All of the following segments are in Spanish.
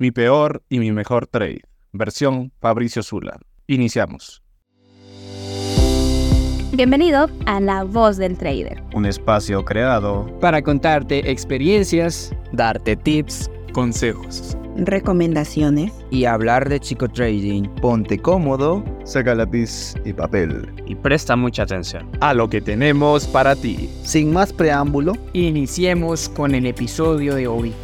Mi peor y mi mejor trade. Versión Fabricio Zula. Iniciamos. Bienvenido a La Voz del Trader. Un espacio creado para contarte experiencias, darte tips, consejos, recomendaciones y hablar de chico trading. Ponte cómodo, saca lápiz y papel y presta mucha atención a lo que tenemos para ti. Sin más preámbulo, iniciemos con el episodio de hoy.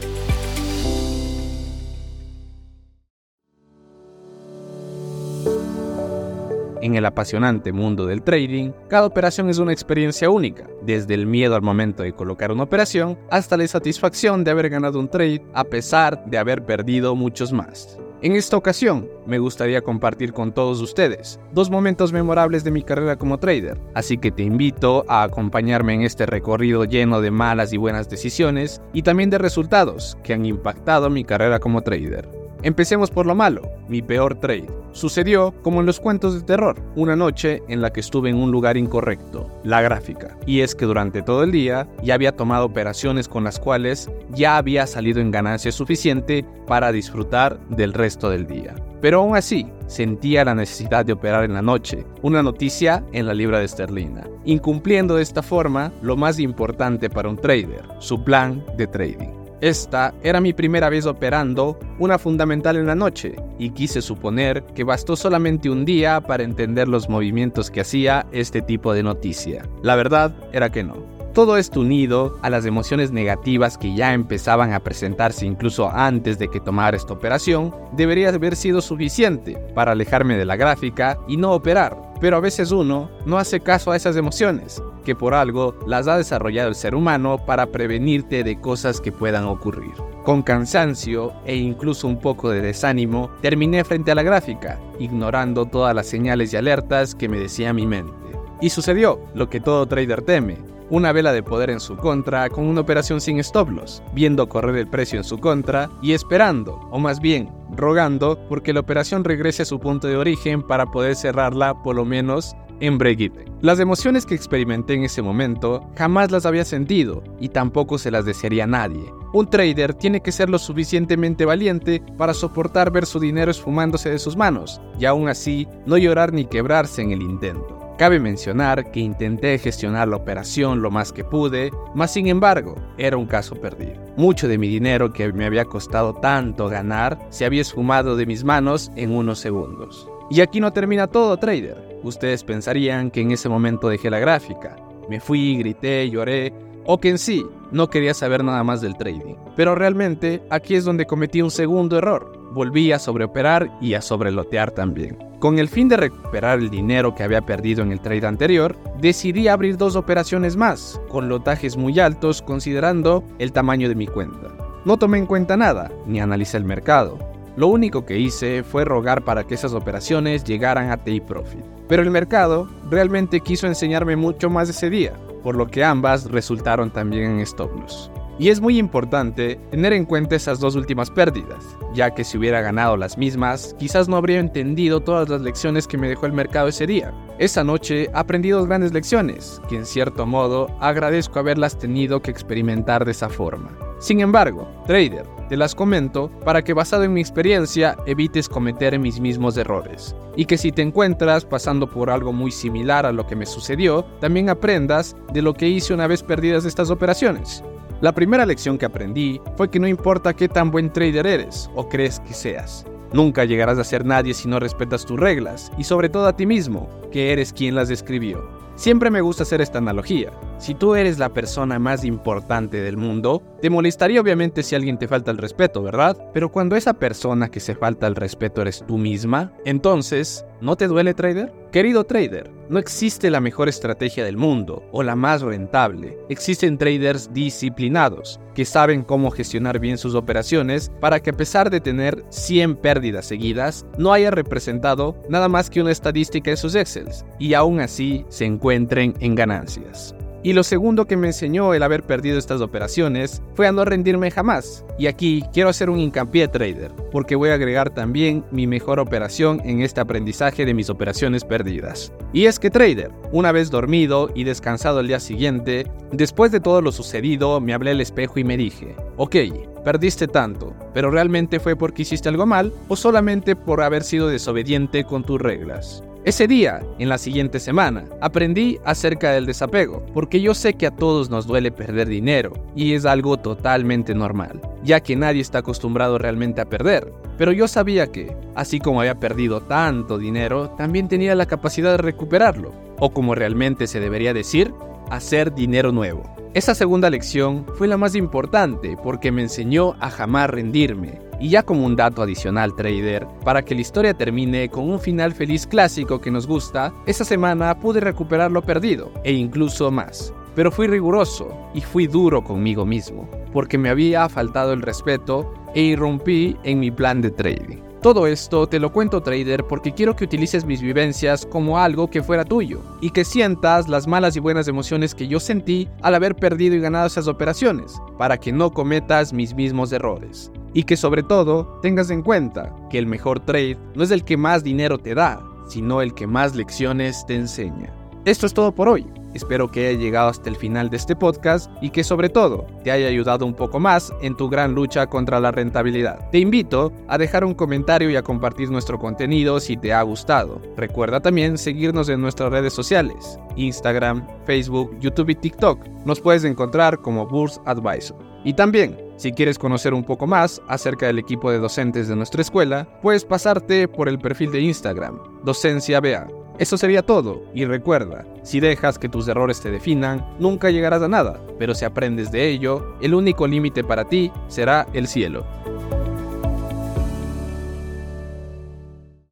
En el apasionante mundo del trading, cada operación es una experiencia única, desde el miedo al momento de colocar una operación hasta la satisfacción de haber ganado un trade a pesar de haber perdido muchos más. En esta ocasión, me gustaría compartir con todos ustedes dos momentos memorables de mi carrera como trader, así que te invito a acompañarme en este recorrido lleno de malas y buenas decisiones y también de resultados que han impactado mi carrera como trader. Empecemos por lo malo, mi peor trade. Sucedió como en los cuentos de terror, una noche en la que estuve en un lugar incorrecto, la gráfica. Y es que durante todo el día ya había tomado operaciones con las cuales ya había salido en ganancia suficiente para disfrutar del resto del día. Pero aún así, sentía la necesidad de operar en la noche, una noticia en la libra de esterlina, incumpliendo de esta forma lo más importante para un trader, su plan de trading. Esta era mi primera vez operando una fundamental en la noche y quise suponer que bastó solamente un día para entender los movimientos que hacía este tipo de noticia. La verdad era que no. Todo esto unido a las emociones negativas que ya empezaban a presentarse incluso antes de que tomara esta operación, debería haber sido suficiente para alejarme de la gráfica y no operar. Pero a veces uno no hace caso a esas emociones, que por algo las ha desarrollado el ser humano para prevenirte de cosas que puedan ocurrir. Con cansancio e incluso un poco de desánimo, terminé frente a la gráfica, ignorando todas las señales y alertas que me decía mi mente. Y sucedió lo que todo trader teme, una vela de poder en su contra con una operación sin stop loss, viendo correr el precio en su contra y esperando, o más bien rogando, porque la operación regrese a su punto de origen para poder cerrarla por lo menos en break Las emociones que experimenté en ese momento jamás las había sentido y tampoco se las desearía nadie. Un trader tiene que ser lo suficientemente valiente para soportar ver su dinero esfumándose de sus manos y aún así no llorar ni quebrarse en el intento. Cabe mencionar que intenté gestionar la operación lo más que pude, mas sin embargo, era un caso perdido. Mucho de mi dinero que me había costado tanto ganar se había esfumado de mis manos en unos segundos. Y aquí no termina todo, trader. Ustedes pensarían que en ese momento dejé la gráfica. Me fui, grité, lloré, o que en sí no quería saber nada más del trading. Pero realmente aquí es donde cometí un segundo error. Volví a sobreoperar y a sobrelotear también. Con el fin de recuperar el dinero que había perdido en el trade anterior, decidí abrir dos operaciones más, con lotajes muy altos considerando el tamaño de mi cuenta. No tomé en cuenta nada, ni analicé el mercado. Lo único que hice fue rogar para que esas operaciones llegaran a take profit. Pero el mercado realmente quiso enseñarme mucho más ese día, por lo que ambas resultaron también en stop loss. Y es muy importante tener en cuenta esas dos últimas pérdidas, ya que si hubiera ganado las mismas, quizás no habría entendido todas las lecciones que me dejó el mercado ese día. Esa noche aprendí dos grandes lecciones, que en cierto modo agradezco haberlas tenido que experimentar de esa forma. Sin embargo, trader, te las comento para que basado en mi experiencia evites cometer mis mismos errores. Y que si te encuentras pasando por algo muy similar a lo que me sucedió, también aprendas de lo que hice una vez perdidas estas operaciones. La primera lección que aprendí fue que no importa qué tan buen trader eres o crees que seas, nunca llegarás a ser nadie si no respetas tus reglas y sobre todo a ti mismo, que eres quien las escribió. Siempre me gusta hacer esta analogía. Si tú eres la persona más importante del mundo, te molestaría obviamente si alguien te falta el respeto, ¿verdad? Pero cuando esa persona que se falta el respeto eres tú misma, entonces, ¿no te duele trader? Querido trader, no existe la mejor estrategia del mundo o la más rentable. Existen traders disciplinados que saben cómo gestionar bien sus operaciones para que a pesar de tener 100 pérdidas seguidas, no haya representado nada más que una estadística en sus Excels y aún así se encuentren en ganancias. Y lo segundo que me enseñó el haber perdido estas operaciones fue a no rendirme jamás. Y aquí quiero hacer un hincapié trader, porque voy a agregar también mi mejor operación en este aprendizaje de mis operaciones perdidas. Y es que trader, una vez dormido y descansado el día siguiente, después de todo lo sucedido, me hablé al espejo y me dije, ok, perdiste tanto, pero realmente fue porque hiciste algo mal o solamente por haber sido desobediente con tus reglas. Ese día, en la siguiente semana, aprendí acerca del desapego, porque yo sé que a todos nos duele perder dinero, y es algo totalmente normal, ya que nadie está acostumbrado realmente a perder. Pero yo sabía que, así como había perdido tanto dinero, también tenía la capacidad de recuperarlo, o como realmente se debería decir, hacer dinero nuevo. Esa segunda lección fue la más importante porque me enseñó a jamás rendirme. Y ya como un dato adicional trader, para que la historia termine con un final feliz clásico que nos gusta, esa semana pude recuperar lo perdido, e incluso más. Pero fui riguroso y fui duro conmigo mismo, porque me había faltado el respeto e irrumpí en mi plan de trading. Todo esto te lo cuento trader porque quiero que utilices mis vivencias como algo que fuera tuyo y que sientas las malas y buenas emociones que yo sentí al haber perdido y ganado esas operaciones, para que no cometas mis mismos errores. Y que sobre todo tengas en cuenta que el mejor trade no es el que más dinero te da, sino el que más lecciones te enseña. Esto es todo por hoy. Espero que haya llegado hasta el final de este podcast y que sobre todo te haya ayudado un poco más en tu gran lucha contra la rentabilidad. Te invito a dejar un comentario y a compartir nuestro contenido si te ha gustado. Recuerda también seguirnos en nuestras redes sociales, Instagram, Facebook, YouTube y TikTok. Nos puedes encontrar como Burs Advisor. Y también, si quieres conocer un poco más acerca del equipo de docentes de nuestra escuela, puedes pasarte por el perfil de Instagram, Docencia BA. Eso sería todo, y recuerda, si dejas que tus errores te definan, nunca llegarás a nada, pero si aprendes de ello, el único límite para ti será el cielo.